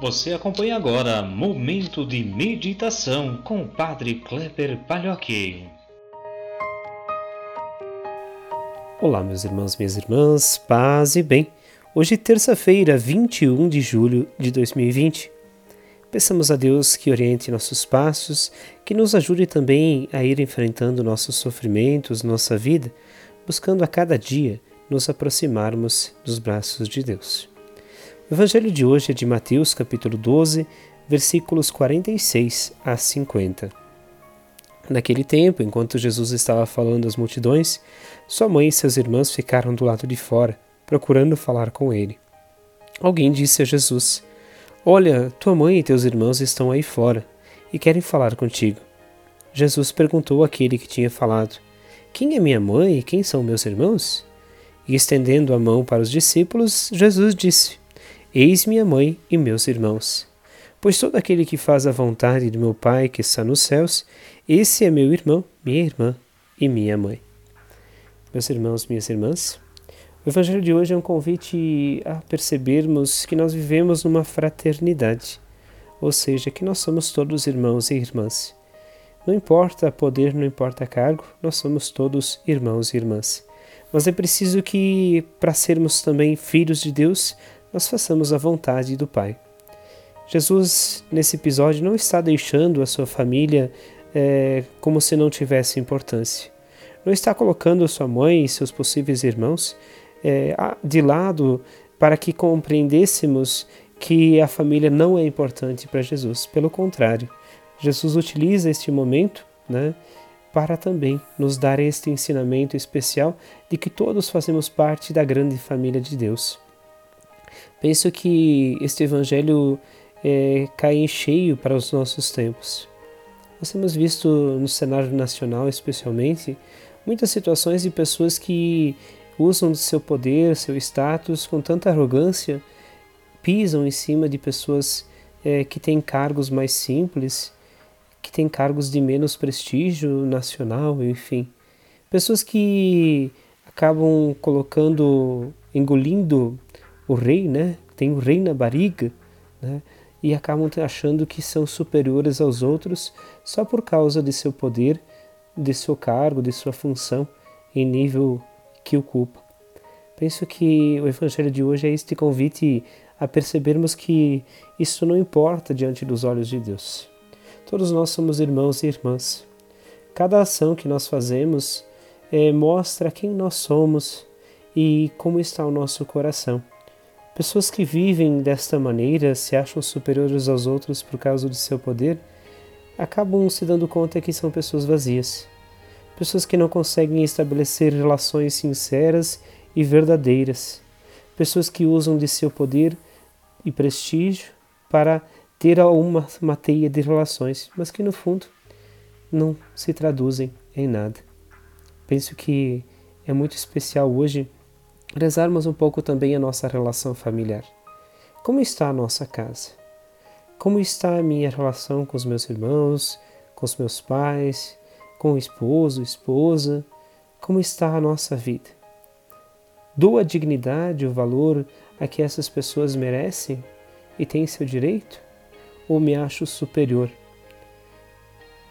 Você acompanha agora Momento de Meditação com o Padre Kleber Palhoque. Olá, meus irmãos, minhas irmãs, paz e bem. Hoje, terça-feira, 21 de julho de 2020. Peçamos a Deus que oriente nossos passos, que nos ajude também a ir enfrentando nossos sofrimentos, nossa vida, buscando a cada dia nos aproximarmos dos braços de Deus. O evangelho de hoje é de Mateus, capítulo 12, versículos 46 a 50. Naquele tempo, enquanto Jesus estava falando às multidões, sua mãe e seus irmãos ficaram do lado de fora, procurando falar com ele. Alguém disse a Jesus: Olha, tua mãe e teus irmãos estão aí fora e querem falar contigo. Jesus perguntou àquele que tinha falado: Quem é minha mãe e quem são meus irmãos? E estendendo a mão para os discípulos, Jesus disse: Eis minha mãe e meus irmãos. Pois todo aquele que faz a vontade do meu Pai que está nos céus, esse é meu irmão, minha irmã e minha mãe. Meus irmãos, minhas irmãs, o Evangelho de hoje é um convite a percebermos que nós vivemos numa fraternidade, ou seja, que nós somos todos irmãos e irmãs. Não importa poder, não importa cargo, nós somos todos irmãos e irmãs. Mas é preciso que, para sermos também filhos de Deus, nós façamos a vontade do Pai. Jesus, nesse episódio, não está deixando a sua família é, como se não tivesse importância. Não está colocando sua mãe e seus possíveis irmãos é, de lado para que compreendêssemos que a família não é importante para Jesus. Pelo contrário, Jesus utiliza este momento né, para também nos dar este ensinamento especial de que todos fazemos parte da grande família de Deus. Penso que este evangelho é, cai em cheio para os nossos tempos. Nós temos visto no cenário nacional, especialmente, muitas situações de pessoas que usam de seu poder, seu status com tanta arrogância, pisam em cima de pessoas é, que têm cargos mais simples, que têm cargos de menos prestígio nacional, enfim. Pessoas que acabam colocando, engolindo o rei, né? Tem o rei na barriga, né? E acabam achando que são superiores aos outros só por causa de seu poder, de seu cargo, de sua função em nível que ocupa. Penso que o evangelho de hoje é este convite a percebermos que isso não importa diante dos olhos de Deus. Todos nós somos irmãos e irmãs. Cada ação que nós fazemos é, mostra quem nós somos e como está o nosso coração. Pessoas que vivem desta maneira, se acham superiores aos outros por causa do seu poder, acabam se dando conta que são pessoas vazias. Pessoas que não conseguem estabelecer relações sinceras e verdadeiras. Pessoas que usam de seu poder e prestígio para ter uma, uma teia de relações, mas que no fundo não se traduzem em nada. Penso que é muito especial hoje rezarmos um pouco também a nossa relação familiar. Como está a nossa casa? Como está a minha relação com os meus irmãos, com os meus pais, com o esposo, esposa? Como está a nossa vida? Dou a dignidade, o valor a que essas pessoas merecem e têm seu direito? Ou me acho superior?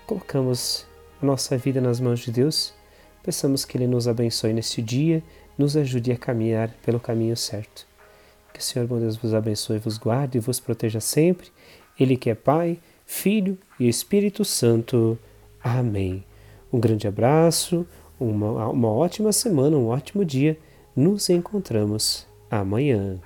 Colocamos a nossa vida nas mãos de Deus, peçamos que Ele nos abençoe neste dia nos ajude a caminhar pelo caminho certo. Que o Senhor, meu Deus, vos abençoe, vos guarde e vos proteja sempre. Ele que é Pai, Filho e Espírito Santo. Amém. Um grande abraço, uma, uma ótima semana, um ótimo dia. Nos encontramos amanhã.